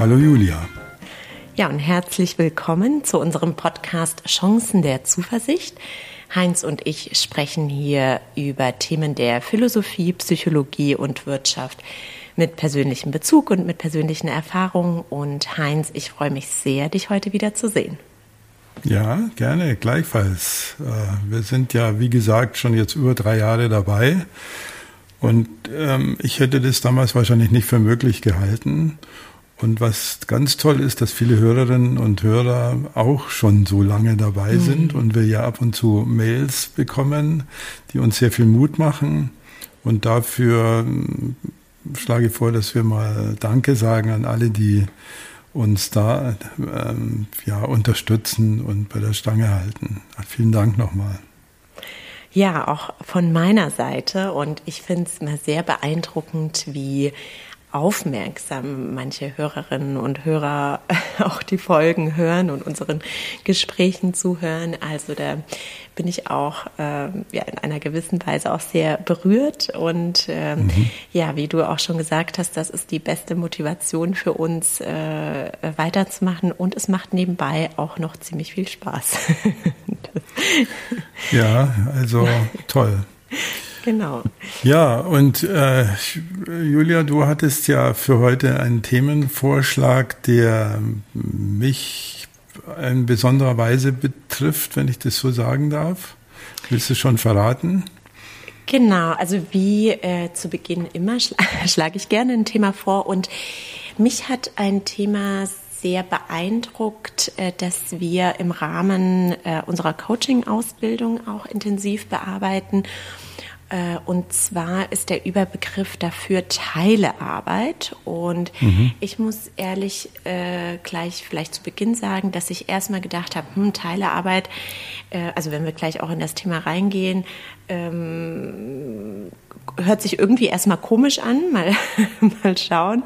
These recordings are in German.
Hallo Julia. Ja, und herzlich willkommen zu unserem Podcast Chancen der Zuversicht. Heinz und ich sprechen hier über Themen der Philosophie, Psychologie und Wirtschaft mit persönlichem Bezug und mit persönlichen Erfahrungen. Und Heinz, ich freue mich sehr, dich heute wieder zu sehen. Ja, gerne, gleichfalls. Äh, wir sind ja, wie gesagt, schon jetzt über drei Jahre dabei. Und ähm, ich hätte das damals wahrscheinlich nicht für möglich gehalten. Und was ganz toll ist, dass viele Hörerinnen und Hörer auch schon so lange dabei mhm. sind und wir ja ab und zu Mails bekommen, die uns sehr viel Mut machen. Und dafür ähm, schlage ich vor, dass wir mal Danke sagen an alle, die uns da ähm, ja, unterstützen und bei der Stange halten. Vielen Dank nochmal. Ja, auch von meiner Seite. Und ich finde es immer sehr beeindruckend, wie aufmerksam manche Hörerinnen und Hörer auch die Folgen hören und unseren Gesprächen zuhören. Also da bin ich auch äh, ja, in einer gewissen Weise auch sehr berührt. Und äh, mhm. ja, wie du auch schon gesagt hast, das ist die beste Motivation für uns, äh, weiterzumachen. Und es macht nebenbei auch noch ziemlich viel Spaß. ja, also toll. Genau. Ja, und äh, Julia, du hattest ja für heute einen Themenvorschlag, der mich in besonderer Weise betrifft, wenn ich das so sagen darf. Willst du schon verraten? Genau, also wie äh, zu Beginn immer schla schlage ich gerne ein Thema vor und mich hat ein Thema sehr beeindruckt, äh, dass wir im Rahmen äh, unserer Coaching-Ausbildung auch intensiv bearbeiten. Äh, und zwar ist der Überbegriff dafür Teilearbeit. Und mhm. ich muss ehrlich äh, gleich vielleicht zu Beginn sagen, dass ich erstmal gedacht habe, hm, Teilearbeit, äh, also wenn wir gleich auch in das Thema reingehen, ähm, hört sich irgendwie erstmal komisch an, mal, mal schauen,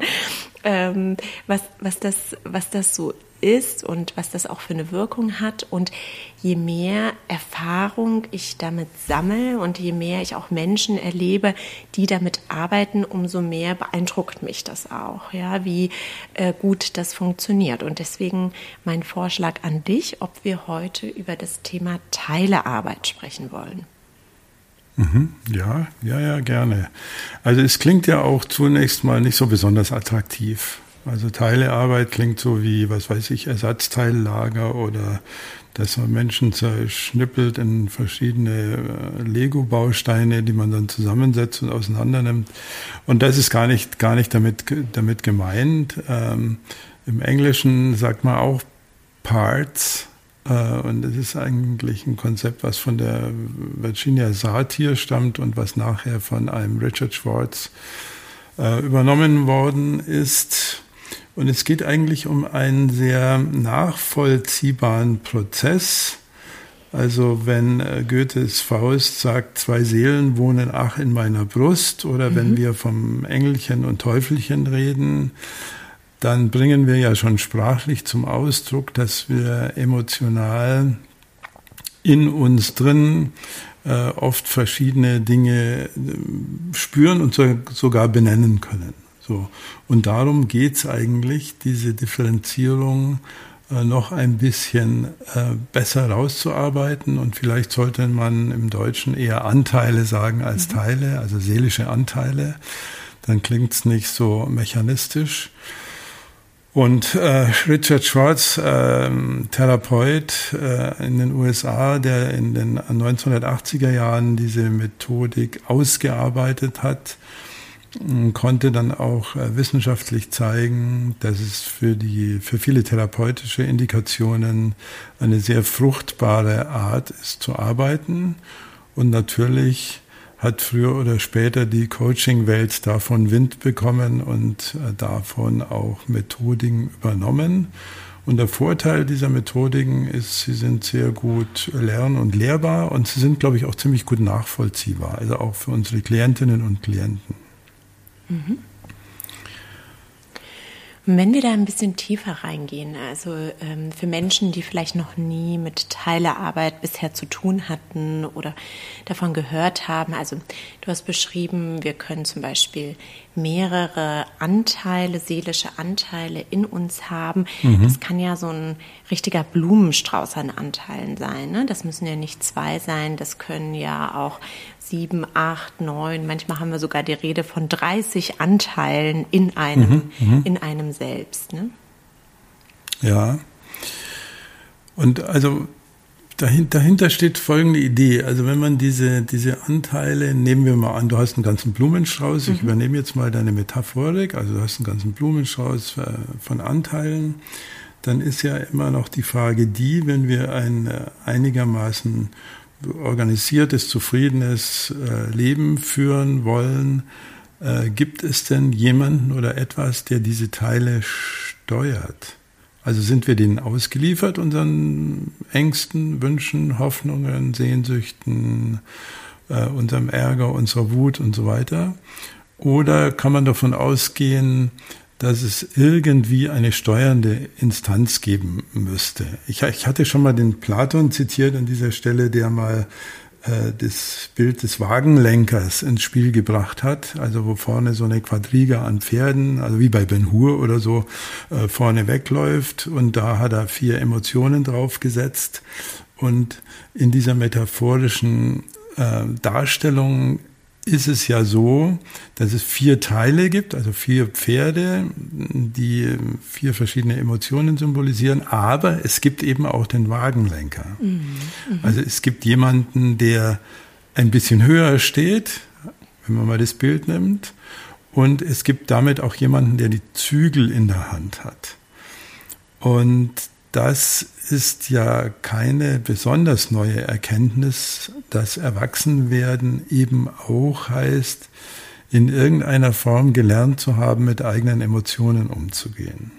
ähm, was, was, das, was das so ist und was das auch für eine Wirkung hat. Und je mehr Erfahrung ich damit sammle und je mehr ich auch Menschen erlebe, die damit arbeiten, umso mehr beeindruckt mich das auch, ja, wie äh, gut das funktioniert. Und deswegen mein Vorschlag an dich, ob wir heute über das Thema Teilearbeit sprechen wollen. Mhm. Ja, ja, ja, gerne. Also es klingt ja auch zunächst mal nicht so besonders attraktiv. Also Teilearbeit klingt so wie, was weiß ich, Ersatzteillager oder dass man Menschen zerschnippelt in verschiedene äh, Lego-Bausteine, die man dann zusammensetzt und auseinander nimmt. Und das ist gar nicht, gar nicht damit, damit gemeint. Ähm, Im Englischen sagt man auch Parts. Äh, und das ist eigentlich ein Konzept, was von der Virginia Satir stammt und was nachher von einem Richard Schwartz äh, übernommen worden ist. Und es geht eigentlich um einen sehr nachvollziehbaren Prozess. Also wenn äh, Goethes Faust sagt, zwei Seelen wohnen ach in meiner Brust, oder mhm. wenn wir vom Engelchen und Teufelchen reden, dann bringen wir ja schon sprachlich zum Ausdruck, dass wir emotional in uns drin äh, oft verschiedene Dinge äh, spüren und so, sogar benennen können. So. Und darum geht's eigentlich, diese Differenzierung äh, noch ein bisschen äh, besser rauszuarbeiten. Und vielleicht sollte man im Deutschen eher Anteile sagen als mhm. Teile, also seelische Anteile. Dann klingt's nicht so mechanistisch. Und äh, Richard Schwartz, äh, Therapeut äh, in den USA, der in den 1980er Jahren diese Methodik ausgearbeitet hat, konnte dann auch äh, wissenschaftlich zeigen, dass es für die, für viele therapeutische Indikationen eine sehr fruchtbare Art ist zu arbeiten. Und natürlich hat früher oder später die Coaching-Welt davon Wind bekommen und äh, davon auch Methodiken übernommen. Und der Vorteil dieser Methodiken ist, sie sind sehr gut lern- und lehrbar und sie sind, glaube ich, auch ziemlich gut nachvollziehbar, also auch für unsere Klientinnen und Klienten. Mhm. Wenn wir da ein bisschen tiefer reingehen, also ähm, für Menschen, die vielleicht noch nie mit Teilearbeit bisher zu tun hatten oder davon gehört haben, also du hast beschrieben, wir können zum Beispiel mehrere Anteile, seelische Anteile in uns haben. Mhm. Das kann ja so ein richtiger Blumenstrauß an Anteilen sein. Ne? Das müssen ja nicht zwei sein, das können ja auch sieben, acht, neun, manchmal haben wir sogar die Rede von 30 Anteilen in einem, mhm, mhm, in einem selbst. Ne? Ja. Und also dahinter steht folgende Idee. Also wenn man diese, diese Anteile, nehmen wir mal an, du hast einen ganzen Blumenstrauß, ich mhm. übernehme jetzt mal deine Metaphorik, also du hast einen ganzen Blumenstrauß äh, von Anteilen, dann ist ja immer noch die Frage die, wenn wir ein äh, einigermaßen organisiertes, zufriedenes äh, Leben führen wollen, äh, gibt es denn jemanden oder etwas, der diese Teile steuert? Also sind wir denen ausgeliefert, unseren Ängsten, Wünschen, Hoffnungen, Sehnsüchten, äh, unserem Ärger, unserer Wut und so weiter? Oder kann man davon ausgehen, dass es irgendwie eine steuernde Instanz geben müsste. Ich, ich hatte schon mal den Platon zitiert an dieser Stelle, der mal äh, das Bild des Wagenlenkers ins Spiel gebracht hat, also wo vorne so eine Quadriga an Pferden, also wie bei Ben Hur oder so, äh, vorne wegläuft. Und da hat er vier Emotionen draufgesetzt. Und in dieser metaphorischen äh, Darstellung ist es ja so, dass es vier Teile gibt, also vier Pferde, die vier verschiedene Emotionen symbolisieren, aber es gibt eben auch den Wagenlenker. Mhm. Mhm. Also es gibt jemanden, der ein bisschen höher steht, wenn man mal das Bild nimmt, und es gibt damit auch jemanden, der die Zügel in der Hand hat. Und das ist ja keine besonders neue Erkenntnis, dass Erwachsenwerden eben auch heißt, in irgendeiner Form gelernt zu haben, mit eigenen Emotionen umzugehen.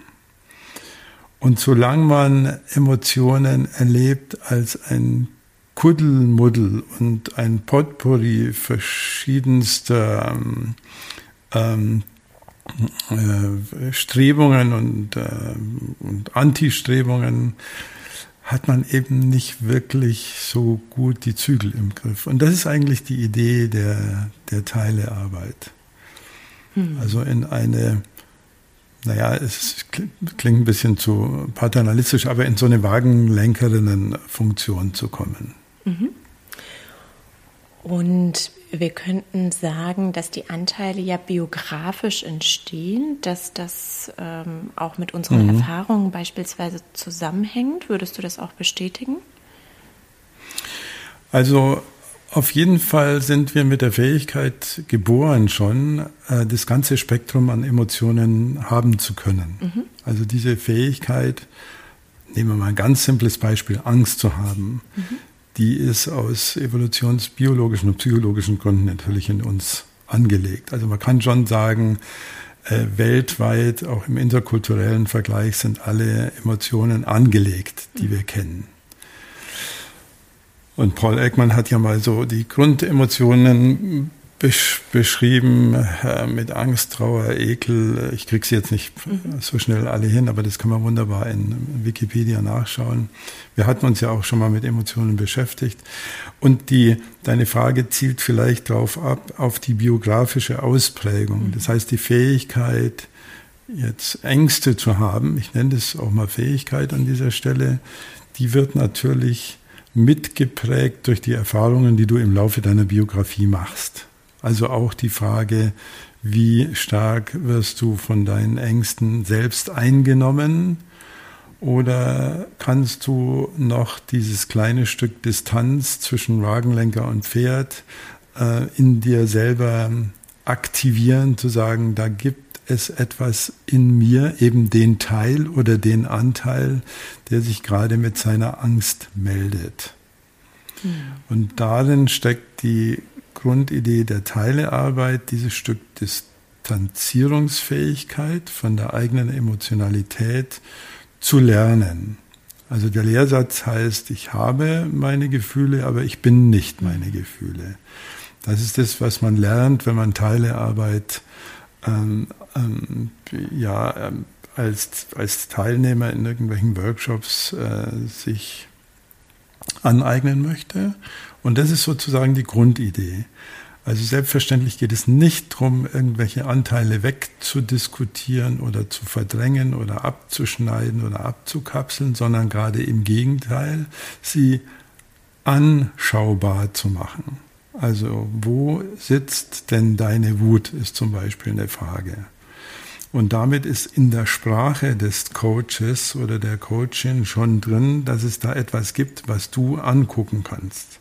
Und solange man Emotionen erlebt als ein Kuddelmuddel und ein Potpourri verschiedenster ähm, ähm äh, Strebungen und, äh, und Antistrebungen hat man eben nicht wirklich so gut die Zügel im Griff. Und das ist eigentlich die Idee der, der Teilearbeit. Hm. Also in eine, naja, es klingt ein bisschen zu paternalistisch, aber in so eine Wagenlenkerinnenfunktion zu kommen. Mhm. Und wir könnten sagen, dass die Anteile ja biografisch entstehen, dass das ähm, auch mit unseren mhm. Erfahrungen beispielsweise zusammenhängt. Würdest du das auch bestätigen? Also auf jeden Fall sind wir mit der Fähigkeit geboren schon, äh, das ganze Spektrum an Emotionen haben zu können. Mhm. Also diese Fähigkeit, nehmen wir mal ein ganz simples Beispiel, Angst zu haben. Mhm die ist aus evolutionsbiologischen und psychologischen Gründen natürlich in uns angelegt. Also man kann schon sagen, äh, weltweit, auch im interkulturellen Vergleich, sind alle Emotionen angelegt, die wir kennen. Und Paul Ekman hat ja mal so die Grundemotionen besch beschrieben äh, mit Angst, Trauer, Ekel. Ich kriege sie jetzt nicht mhm. so schnell alle hin, aber das kann man wunderbar in Wikipedia nachschauen. Wir hatten uns ja auch schon mal mit Emotionen beschäftigt. Und die, deine Frage zielt vielleicht darauf ab, auf die biografische Ausprägung. Mhm. Das heißt, die Fähigkeit, jetzt Ängste zu haben, ich nenne das auch mal Fähigkeit an dieser Stelle, die wird natürlich mitgeprägt durch die Erfahrungen, die du im Laufe deiner Biografie machst. Also auch die Frage, wie stark wirst du von deinen Ängsten selbst eingenommen? Oder kannst du noch dieses kleine Stück Distanz zwischen Wagenlenker und Pferd äh, in dir selber aktivieren, zu sagen, da gibt es etwas in mir, eben den Teil oder den Anteil, der sich gerade mit seiner Angst meldet. Mhm. Und darin steckt die Grundidee der Teilearbeit, dieses Stück Distanzierungsfähigkeit von der eigenen Emotionalität zu lernen. Also der Lehrsatz heißt, ich habe meine Gefühle, aber ich bin nicht meine Gefühle. Das ist das, was man lernt, wenn man Teilearbeit ähm, ähm, ja, ähm, als, als Teilnehmer in irgendwelchen Workshops äh, sich aneignen möchte. Und das ist sozusagen die Grundidee. Also selbstverständlich geht es nicht darum, irgendwelche Anteile wegzudiskutieren oder zu verdrängen oder abzuschneiden oder abzukapseln, sondern gerade im Gegenteil, sie anschaubar zu machen. Also wo sitzt denn deine Wut, ist zum Beispiel eine Frage. Und damit ist in der Sprache des Coaches oder der Coachin schon drin, dass es da etwas gibt, was du angucken kannst.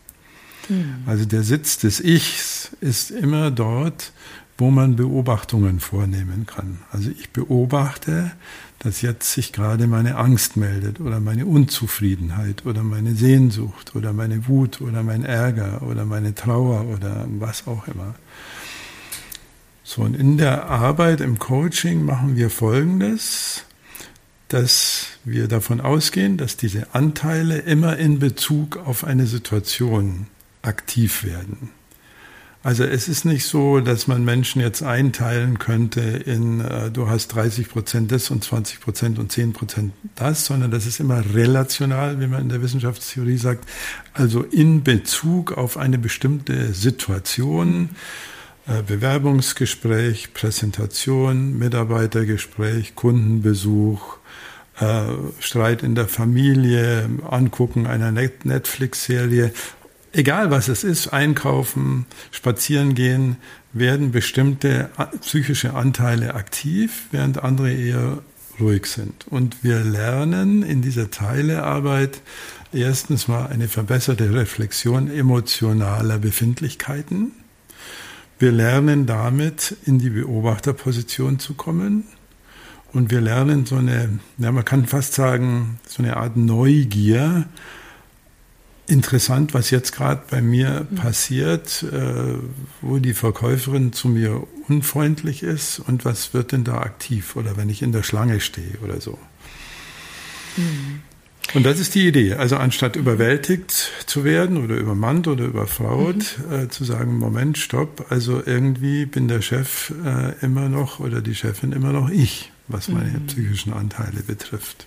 Mhm. Also der Sitz des Ichs ist immer dort, wo man Beobachtungen vornehmen kann. Also ich beobachte, dass jetzt sich gerade meine Angst meldet oder meine Unzufriedenheit oder meine Sehnsucht oder meine Wut oder mein Ärger oder meine Trauer oder was auch immer. So, und in der Arbeit im Coaching machen wir Folgendes, dass wir davon ausgehen, dass diese Anteile immer in Bezug auf eine Situation aktiv werden. Also es ist nicht so, dass man Menschen jetzt einteilen könnte in, äh, du hast 30 Prozent das und 20 Prozent und 10 Prozent das, sondern das ist immer relational, wie man in der Wissenschaftstheorie sagt, also in Bezug auf eine bestimmte Situation, äh, Bewerbungsgespräch, Präsentation, Mitarbeitergespräch, Kundenbesuch, äh, Streit in der Familie, Angucken einer Netflix-Serie egal was es ist, einkaufen, spazieren gehen, werden bestimmte psychische Anteile aktiv, während andere eher ruhig sind. Und wir lernen in dieser Teilearbeit erstens mal eine verbesserte Reflexion emotionaler Befindlichkeiten. Wir lernen damit in die Beobachterposition zu kommen. Und wir lernen so eine, ja, man kann fast sagen, so eine Art Neugier, interessant, was jetzt gerade bei mir mhm. passiert, äh, wo die Verkäuferin zu mir unfreundlich ist und was wird denn da aktiv oder wenn ich in der Schlange stehe oder so. Mhm. Und das ist die Idee. Also anstatt überwältigt zu werden oder übermannt oder überfraut, mhm. äh, zu sagen, Moment, stopp, also irgendwie bin der Chef äh, immer noch oder die Chefin immer noch ich, was meine mhm. psychischen Anteile betrifft.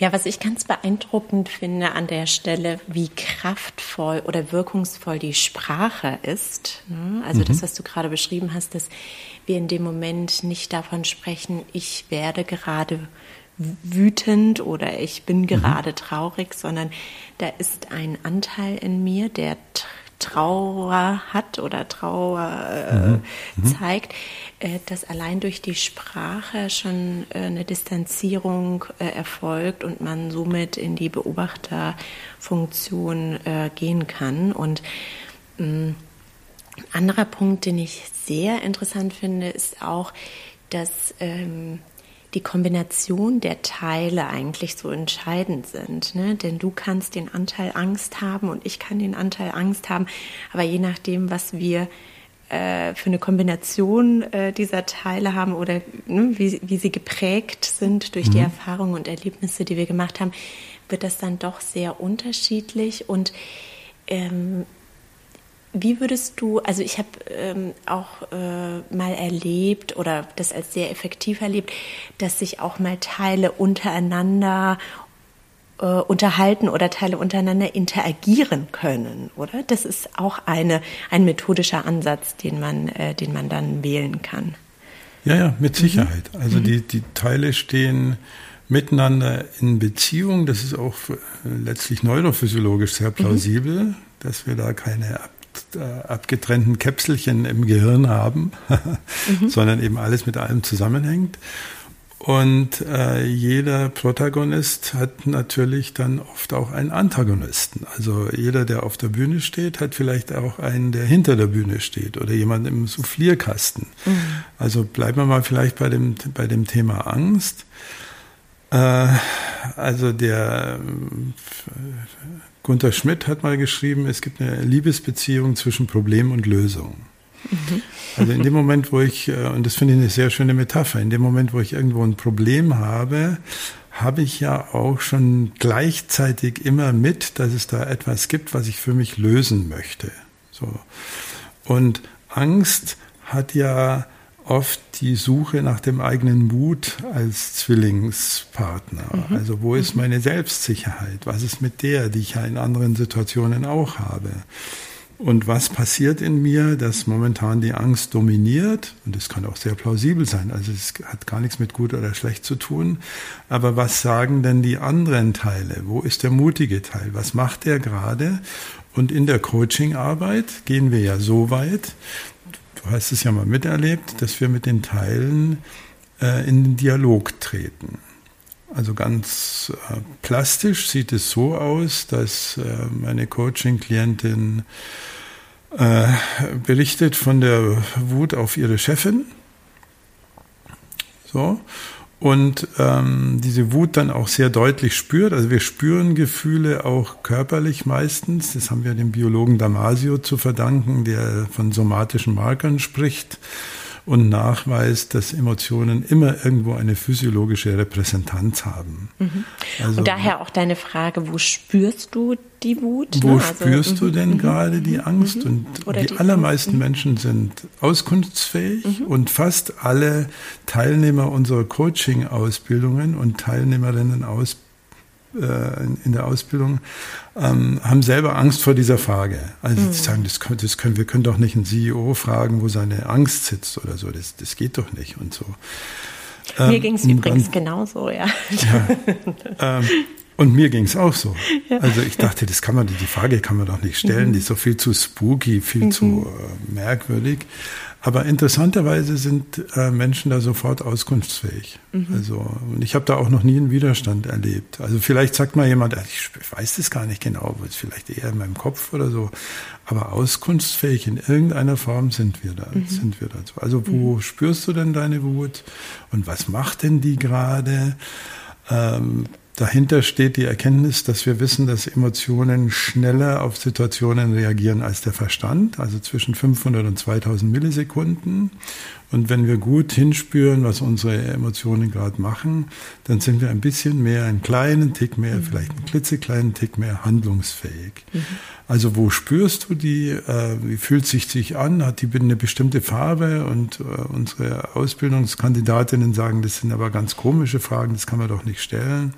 Ja, was ich ganz beeindruckend finde an der Stelle, wie kraftvoll oder wirkungsvoll die Sprache ist. Ne? Also mhm. das, was du gerade beschrieben hast, dass wir in dem Moment nicht davon sprechen, ich werde gerade wütend oder ich bin mhm. gerade mhm. traurig, sondern da ist ein Anteil in mir, der Trauer hat oder Trauer äh, mhm. mhm. zeigt, äh, dass allein durch die Sprache schon äh, eine Distanzierung äh, erfolgt und man somit in die Beobachterfunktion äh, gehen kann. Und mh, mm, ein anderer Punkt, den ich sehr interessant finde, ist auch, dass ähm, die Kombination der Teile eigentlich so entscheidend sind. Ne? Denn du kannst den Anteil Angst haben und ich kann den Anteil Angst haben. Aber je nachdem, was wir äh, für eine Kombination äh, dieser Teile haben oder ne, wie, wie sie geprägt sind durch mhm. die Erfahrungen und Erlebnisse, die wir gemacht haben, wird das dann doch sehr unterschiedlich. Und ähm, wie würdest du, also ich habe ähm, auch äh, mal erlebt oder das als sehr effektiv erlebt, dass sich auch mal Teile untereinander äh, unterhalten oder Teile untereinander interagieren können, oder? Das ist auch eine, ein methodischer Ansatz, den man, äh, den man dann wählen kann. Ja, ja, mit Sicherheit. Mhm. Also mhm. die, die Teile stehen miteinander in Beziehung. Das ist auch letztlich neurophysiologisch sehr plausibel, mhm. dass wir da keine äh, abgetrennten Käpselchen im Gehirn haben, mhm. sondern eben alles mit allem zusammenhängt. Und äh, jeder Protagonist hat natürlich dann oft auch einen Antagonisten. Also jeder, der auf der Bühne steht, hat vielleicht auch einen, der hinter der Bühne steht oder jemand im Soufflierkasten. Mhm. Also bleiben wir mal vielleicht bei dem, bei dem Thema Angst. Äh, also der Gunther Schmidt hat mal geschrieben, es gibt eine Liebesbeziehung zwischen Problem und Lösung. Mhm. Also in dem Moment, wo ich, äh, und das finde ich eine sehr schöne Metapher, in dem Moment, wo ich irgendwo ein Problem habe, habe ich ja auch schon gleichzeitig immer mit, dass es da etwas gibt, was ich für mich lösen möchte. So. Und Angst hat ja oft die Suche nach dem eigenen Mut als Zwillingspartner. Mhm. Also wo ist meine Selbstsicherheit? Was ist mit der, die ich ja in anderen Situationen auch habe? Und was passiert in mir, dass momentan die Angst dominiert? Und das kann auch sehr plausibel sein. Also es hat gar nichts mit gut oder schlecht zu tun. Aber was sagen denn die anderen Teile? Wo ist der mutige Teil? Was macht der gerade? Und in der Coachingarbeit gehen wir ja so weit, du hast es ja mal miterlebt, dass wir mit den Teilen äh, in den Dialog treten. Also ganz äh, plastisch sieht es so aus, dass äh, meine Coaching-Klientin äh, berichtet von der Wut auf ihre Chefin. So. Und ähm, diese Wut dann auch sehr deutlich spürt. Also wir spüren Gefühle auch körperlich meistens. Das haben wir dem Biologen Damasio zu verdanken, der von somatischen Markern spricht und nachweist, dass Emotionen immer irgendwo eine physiologische Repräsentanz haben. Mhm. Also, und daher auch deine Frage, wo spürst du die Wut? Wo ne? also, spürst du mhm, denn mhm. gerade die Angst? Und Oder die, die allermeisten Menschen sind auskunftsfähig und fast alle Teilnehmer unserer Coaching-Ausbildungen und Teilnehmerinnen aus äh, in der Ausbildung, ähm, haben selber Angst vor dieser Frage. Also mhm. sie sagen, das, können, das können, wir können doch nicht einen CEO fragen, wo seine Angst sitzt oder so. Das, das geht doch nicht und so. Mir ähm, ging es übrigens dann, genauso, ja. ja ähm, und mir ging es auch so. Ja. Also ich dachte, das kann man, die Frage kann man doch nicht stellen, mhm. die ist so viel zu spooky, viel mhm. zu äh, merkwürdig. Aber interessanterweise sind äh, Menschen da sofort auskunftsfähig. Mhm. Also, und ich habe da auch noch nie einen Widerstand erlebt. Also vielleicht sagt mal jemand, ich weiß das gar nicht genau, ist vielleicht eher in meinem Kopf oder so. Aber auskunftsfähig in irgendeiner Form sind wir da, mhm. sind wir dazu. Also wo mhm. spürst du denn deine Wut? Und was macht denn die gerade? Ähm, Dahinter steht die Erkenntnis, dass wir wissen, dass Emotionen schneller auf Situationen reagieren als der Verstand, also zwischen 500 und 2000 Millisekunden. Und wenn wir gut hinspüren, was unsere Emotionen gerade machen, dann sind wir ein bisschen mehr, einen kleinen Tick mehr, mhm. vielleicht einen klitzekleinen Tick mehr handlungsfähig. Mhm. Also wo spürst du die? Äh, wie fühlt sich sich an? Hat die eine bestimmte Farbe? Und äh, unsere Ausbildungskandidatinnen sagen, das sind aber ganz komische Fragen, das kann man doch nicht stellen.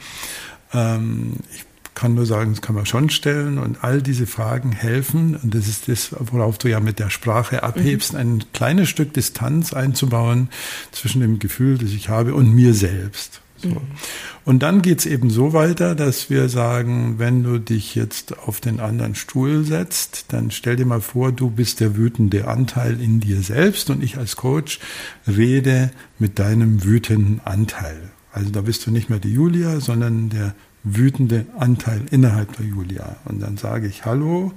Ähm, ich kann nur sagen, das kann man schon stellen und all diese Fragen helfen. Und das ist das, worauf du ja mit der Sprache abhebst, mhm. ein kleines Stück Distanz einzubauen zwischen dem Gefühl, das ich habe und mir selbst. So. Mhm. Und dann geht's eben so weiter, dass wir sagen, wenn du dich jetzt auf den anderen Stuhl setzt, dann stell dir mal vor, du bist der wütende Anteil in dir selbst und ich als Coach rede mit deinem wütenden Anteil. Also da bist du nicht mehr die Julia, sondern der wütende Anteil innerhalb der Julia. Und dann sage ich, hallo,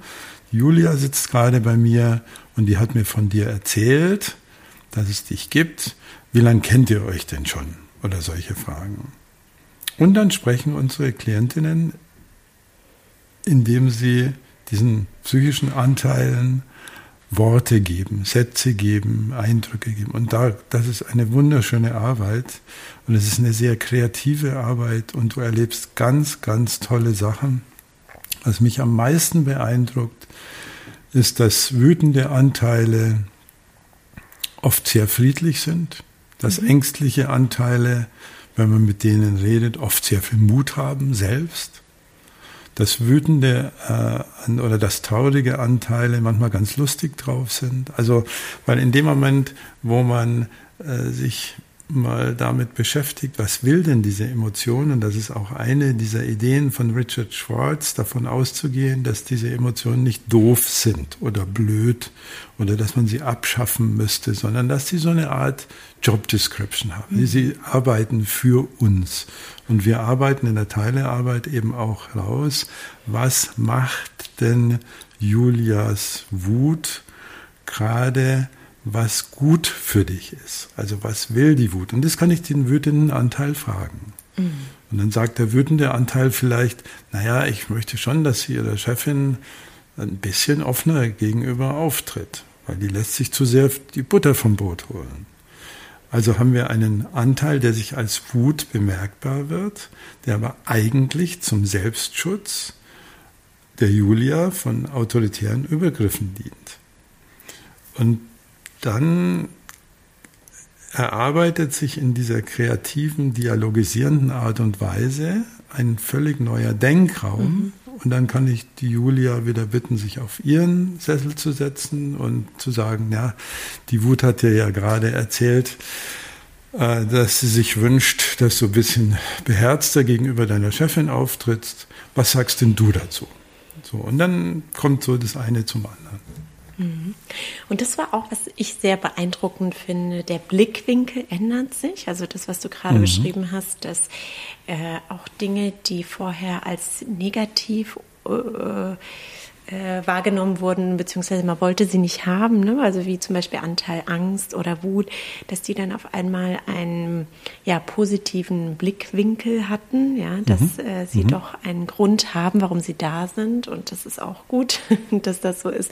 Julia sitzt gerade bei mir und die hat mir von dir erzählt, dass es dich gibt. Wie lange kennt ihr euch denn schon? Oder solche Fragen. Und dann sprechen unsere Klientinnen, indem sie diesen psychischen Anteilen Worte geben, Sätze geben, Eindrücke geben. Und da, das ist eine wunderschöne Arbeit und es ist eine sehr kreative Arbeit und du erlebst ganz, ganz tolle Sachen. Was mich am meisten beeindruckt, ist, dass wütende Anteile oft sehr friedlich sind, dass mhm. ängstliche Anteile, wenn man mit denen redet, oft sehr viel Mut haben selbst das wütende äh, oder das traurige Anteile manchmal ganz lustig drauf sind. Also, weil in dem Moment, wo man äh, sich mal damit beschäftigt, was will denn diese Emotion? Und das ist auch eine dieser Ideen von Richard Schwartz, davon auszugehen, dass diese Emotionen nicht doof sind oder blöd oder dass man sie abschaffen müsste, sondern dass sie so eine Art Job Description haben. Mhm. Sie arbeiten für uns. Und wir arbeiten in der Teilearbeit eben auch raus, was macht denn Julias Wut gerade was gut für dich ist. Also was will die Wut? Und das kann ich den wütenden Anteil fragen. Mhm. Und dann sagt der wütende Anteil vielleicht, naja, ich möchte schon, dass sie ihrer Chefin ein bisschen offener gegenüber auftritt, weil die lässt sich zu sehr die Butter vom Brot holen. Also haben wir einen Anteil, der sich als Wut bemerkbar wird, der aber eigentlich zum Selbstschutz der Julia von autoritären Übergriffen dient. Und dann erarbeitet sich in dieser kreativen, dialogisierenden Art und Weise ein völlig neuer Denkraum. Mhm. Und dann kann ich die Julia wieder bitten, sich auf ihren Sessel zu setzen und zu sagen, ja, die Wut hat dir ja gerade erzählt, äh, dass sie sich wünscht, dass du ein bisschen beherzter gegenüber deiner Chefin auftrittst. Was sagst denn du dazu? So, und dann kommt so das eine zum anderen. Mhm. Und das war auch, was ich sehr beeindruckend finde. Der Blickwinkel ändert sich. Also das, was du gerade mhm. beschrieben hast, dass äh, auch Dinge, die vorher als negativ äh, äh, wahrgenommen wurden, beziehungsweise man wollte sie nicht haben, ne? also wie zum Beispiel Anteil Angst oder Wut, dass die dann auf einmal einen ja, positiven Blickwinkel hatten, ja, dass mhm. äh, sie mhm. doch einen Grund haben, warum sie da sind und das ist auch gut, dass das so ist.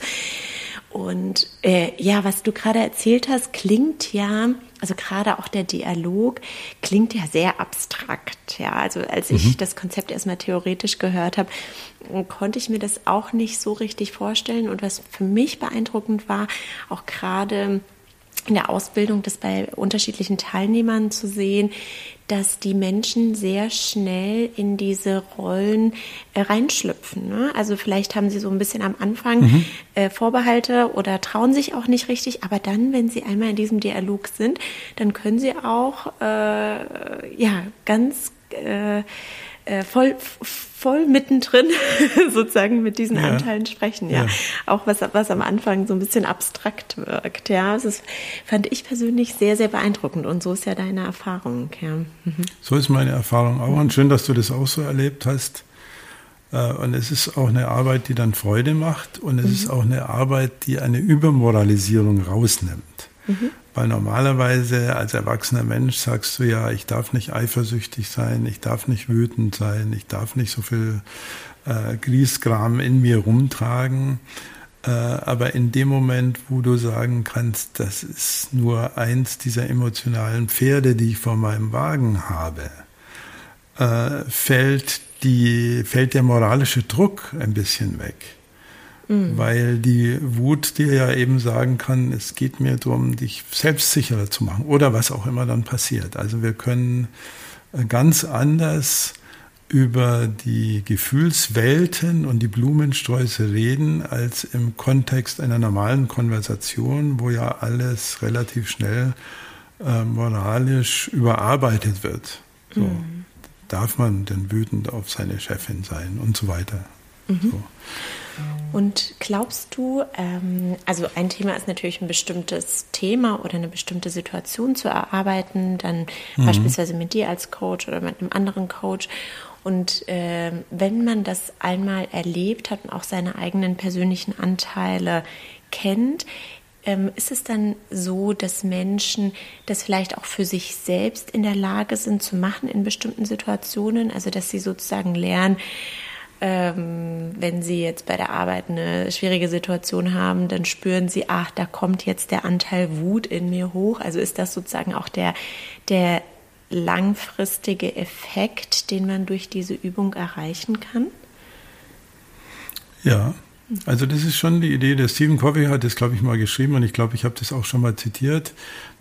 Und äh, ja, was du gerade erzählt hast, klingt ja, also gerade auch der Dialog klingt ja sehr abstrakt. Ja, also als mhm. ich das Konzept erstmal theoretisch gehört habe, konnte ich mir das auch nicht so richtig vorstellen. Und was für mich beeindruckend war, auch gerade in der Ausbildung, das bei unterschiedlichen Teilnehmern zu sehen, dass die Menschen sehr schnell in diese Rollen äh, reinschlüpfen. Ne? Also vielleicht haben sie so ein bisschen am Anfang mhm. äh, Vorbehalte oder trauen sich auch nicht richtig, aber dann, wenn sie einmal in diesem Dialog sind, dann können sie auch äh, ja ganz äh, äh, voll, voll mittendrin sozusagen mit diesen ja. Anteilen sprechen, ja. ja. Auch was, was am Anfang so ein bisschen abstrakt wirkt, ja. Das ist, fand ich persönlich sehr, sehr beeindruckend und so ist ja deine Erfahrung, ja. Mhm. So ist meine Erfahrung auch und schön, dass du das auch so erlebt hast. Äh, und es ist auch eine Arbeit, die dann Freude macht und es mhm. ist auch eine Arbeit, die eine Übermoralisierung rausnimmt. Mhm. Weil normalerweise als erwachsener Mensch sagst du ja, ich darf nicht eifersüchtig sein, ich darf nicht wütend sein, ich darf nicht so viel äh, Griesgram in mir rumtragen. Äh, aber in dem Moment, wo du sagen kannst, das ist nur eins dieser emotionalen Pferde, die ich vor meinem Wagen habe, äh, fällt, die, fällt der moralische Druck ein bisschen weg. Mhm. Weil die Wut dir ja eben sagen kann, es geht mir darum, dich selbstsicherer zu machen oder was auch immer dann passiert. Also wir können äh, ganz anders über die Gefühlswelten und die Blumensträuße reden als im Kontext einer normalen Konversation, wo ja alles relativ schnell äh, moralisch überarbeitet wird. So. Mhm. Darf man denn wütend auf seine Chefin sein und so weiter. Mhm. So. Und glaubst du, ähm, also ein Thema ist natürlich ein bestimmtes Thema oder eine bestimmte Situation zu erarbeiten, dann mhm. beispielsweise mit dir als Coach oder mit einem anderen Coach. Und äh, wenn man das einmal erlebt hat und auch seine eigenen persönlichen Anteile kennt, ähm, ist es dann so, dass Menschen das vielleicht auch für sich selbst in der Lage sind zu machen in bestimmten Situationen? Also dass sie sozusagen lernen, ähm, wenn Sie jetzt bei der Arbeit eine schwierige Situation haben, dann spüren Sie, ach, da kommt jetzt der Anteil Wut in mir hoch. Also ist das sozusagen auch der, der langfristige Effekt, den man durch diese Übung erreichen kann? Ja, also das ist schon die Idee. Der Stephen Covey hat das, glaube ich, mal geschrieben und ich glaube, ich habe das auch schon mal zitiert,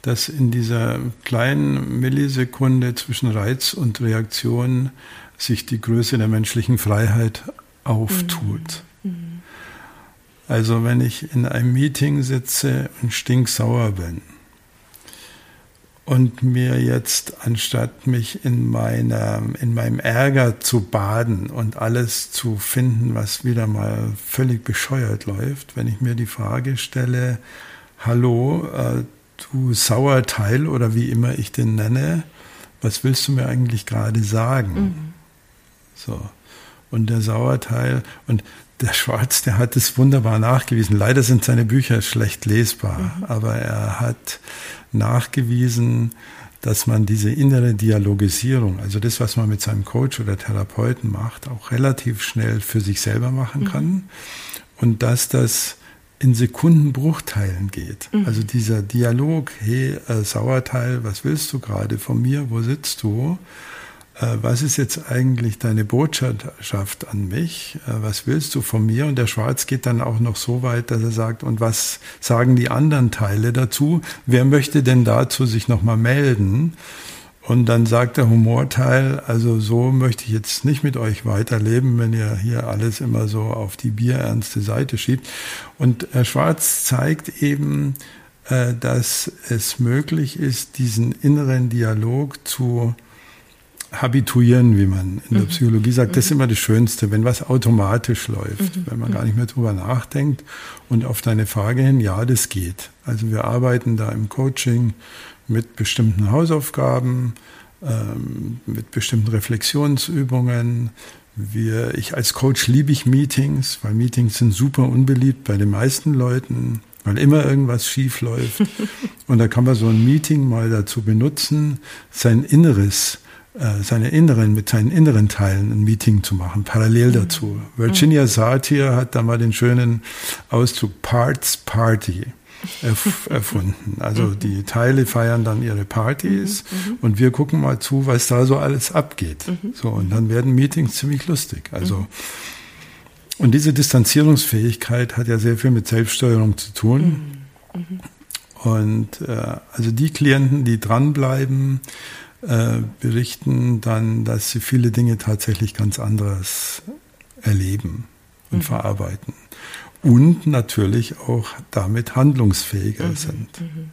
dass in dieser kleinen Millisekunde zwischen Reiz und Reaktion sich die Größe der menschlichen Freiheit auftut. Mhm. Also wenn ich in einem Meeting sitze und stinksauer bin und mir jetzt, anstatt mich in, meiner, in meinem Ärger zu baden und alles zu finden, was wieder mal völlig bescheuert läuft, wenn ich mir die Frage stelle, hallo, äh, du Sauerteil oder wie immer ich den nenne, was willst du mir eigentlich gerade sagen? Mhm. So. Und der Sauerteil und der Schwarz, der hat es wunderbar nachgewiesen. Leider sind seine Bücher schlecht lesbar, mhm. aber er hat nachgewiesen, dass man diese innere Dialogisierung, also das, was man mit seinem Coach oder Therapeuten macht, auch relativ schnell für sich selber machen mhm. kann. Mhm. Und dass das in Sekundenbruchteilen geht. Mhm. Also dieser Dialog, hey, äh, Sauerteil, was willst du gerade von mir, wo sitzt du? Äh, was ist jetzt eigentlich deine Botschaft an mich? Äh, was willst du von mir? Und der Schwarz geht dann auch noch so weit, dass er sagt, und was sagen die anderen Teile dazu? Wer möchte denn dazu sich nochmal melden? Und dann sagt der Humorteil, also so möchte ich jetzt nicht mit euch weiterleben, wenn ihr hier alles immer so auf die bierernste Seite schiebt. Und Herr Schwarz zeigt eben, äh, dass es möglich ist, diesen inneren Dialog zu habituieren, wie man in der mhm. Psychologie sagt. Das ist mhm. immer das Schönste, wenn was automatisch läuft, mhm. wenn man gar nicht mehr drüber nachdenkt. Und auf deine Frage hin, ja, das geht. Also wir arbeiten da im Coaching mit bestimmten Hausaufgaben, ähm, mit bestimmten Reflexionsübungen. Wir, ich als Coach liebe ich Meetings, weil Meetings sind super unbeliebt bei den meisten Leuten, weil immer irgendwas schief läuft. Und da kann man so ein Meeting mal dazu benutzen, sein Inneres seine inneren, mit seinen inneren Teilen ein Meeting zu machen, parallel mhm. dazu. Virginia mhm. Satir hat da mal den schönen Ausdruck Parts Party erf erfunden. Also mhm. die Teile feiern dann ihre Partys und wir gucken mal zu, was da so alles abgeht. So, und dann werden Meetings ziemlich lustig. Also, und diese Distanzierungsfähigkeit hat ja sehr viel mit Selbststeuerung zu tun. Und äh, also die Klienten, die dranbleiben, äh, berichten dann, dass sie viele Dinge tatsächlich ganz anders erleben und mhm. verarbeiten. Und natürlich auch damit handlungsfähiger mhm. sind. Mhm.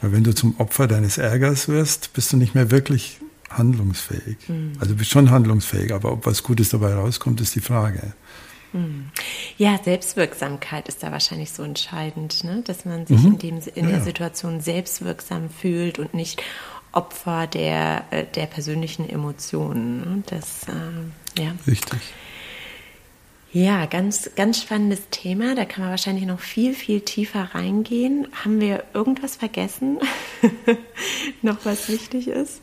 Weil wenn du zum Opfer deines Ärgers wirst, bist du nicht mehr wirklich handlungsfähig. Mhm. Also du bist schon handlungsfähig, aber ob was Gutes dabei rauskommt, ist die Frage. Mhm. Ja, Selbstwirksamkeit ist da wahrscheinlich so entscheidend, ne? dass man sich mhm. in, dem, in ja. der Situation selbstwirksam fühlt und nicht Opfer der, äh, der persönlichen Emotionen. Ne? Das, äh, ja. Richtig. Ja, ganz, ganz spannendes Thema. Da kann man wahrscheinlich noch viel, viel tiefer reingehen. Haben wir irgendwas vergessen? noch was wichtig ist?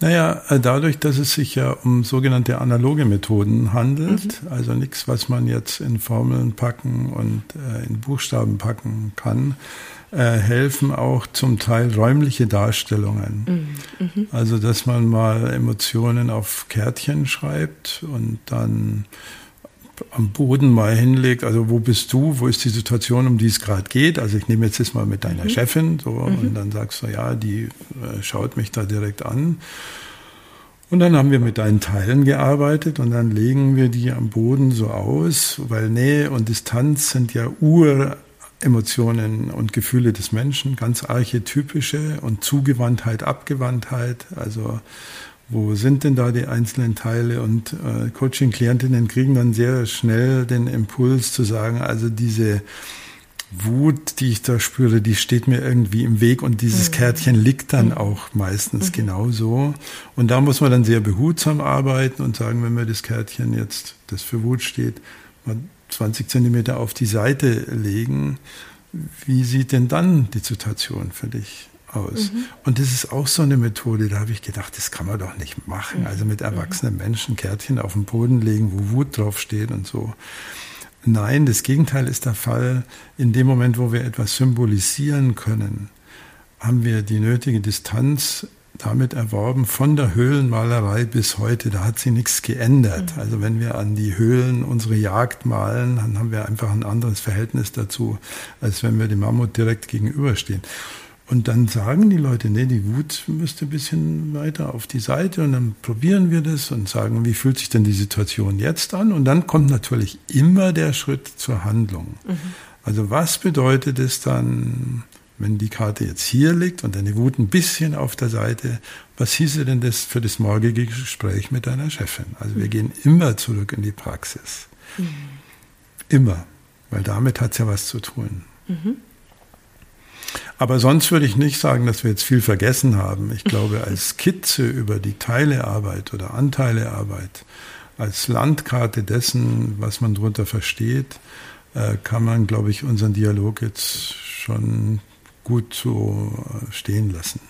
Naja, äh, dadurch, dass es sich ja um sogenannte analoge Methoden handelt, mhm. also nichts, was man jetzt in Formeln packen und äh, in Buchstaben packen kann, äh, helfen auch zum Teil räumliche Darstellungen. Mhm. Mhm. Also, dass man mal Emotionen auf Kärtchen schreibt und dann am Boden mal hinlegt, also wo bist du, wo ist die Situation, um die es gerade geht. Also ich nehme jetzt das mal mit deiner mhm. Chefin so mhm. und dann sagst du, ja, die äh, schaut mich da direkt an. Und dann haben wir mit deinen Teilen gearbeitet und dann legen wir die am Boden so aus, weil Nähe und Distanz sind ja Uremotionen und Gefühle des Menschen, ganz archetypische und Zugewandtheit, Abgewandtheit, also wo sind denn da die einzelnen Teile? Und äh, Coaching-Klientinnen kriegen dann sehr schnell den Impuls zu sagen, also diese Wut, die ich da spüre, die steht mir irgendwie im Weg und dieses mhm. Kärtchen liegt dann mhm. auch meistens mhm. genauso. Und da muss man dann sehr behutsam arbeiten und sagen, wenn wir das Kärtchen jetzt, das für Wut steht, mal 20 Zentimeter auf die Seite legen, wie sieht denn dann die Situation für dich aus. Mhm. Und das ist auch so eine Methode, da habe ich gedacht, das kann man doch nicht machen. Mhm. Also mit erwachsenen Menschen Kärtchen auf den Boden legen, wo Wut draufsteht und so. Nein, das Gegenteil ist der Fall. In dem Moment, wo wir etwas symbolisieren können, haben wir die nötige Distanz damit erworben von der Höhlenmalerei bis heute. Da hat sich nichts geändert. Mhm. Also wenn wir an die Höhlen unsere Jagd malen, dann haben wir einfach ein anderes Verhältnis dazu, als wenn wir dem Mammut direkt gegenüberstehen. Und dann sagen die Leute, nee, die Wut müsste ein bisschen weiter auf die Seite und dann probieren wir das und sagen, wie fühlt sich denn die Situation jetzt an? Und dann kommt natürlich immer der Schritt zur Handlung. Mhm. Also was bedeutet es dann, wenn die Karte jetzt hier liegt und deine Wut ein bisschen auf der Seite, was hieße denn das für das morgige Gespräch mit deiner Chefin? Also wir mhm. gehen immer zurück in die Praxis. Mhm. Immer, weil damit hat es ja was zu tun. Mhm. Aber sonst würde ich nicht sagen, dass wir jetzt viel vergessen haben. Ich glaube, als Skizze über die Teilearbeit oder Anteilearbeit, als Landkarte dessen, was man darunter versteht, äh, kann man, glaube ich, unseren Dialog jetzt schon gut so stehen lassen.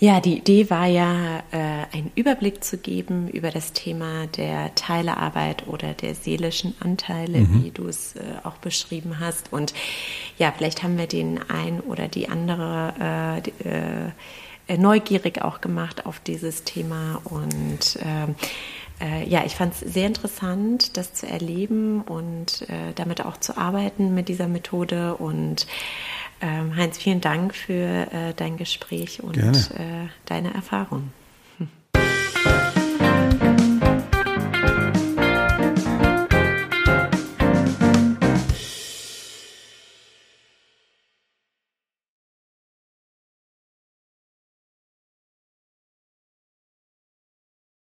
Ja, die Idee war ja, äh, einen Überblick zu geben über das Thema der Teilearbeit oder der seelischen Anteile, mhm. wie du es äh, auch beschrieben hast. Und ja, vielleicht haben wir den ein oder die andere äh, äh neugierig auch gemacht auf dieses Thema. Und ähm, äh, ja, ich fand es sehr interessant, das zu erleben und äh, damit auch zu arbeiten mit dieser Methode und ähm, Heinz, vielen Dank für äh, dein Gespräch und Gerne. Äh, deine Erfahrung.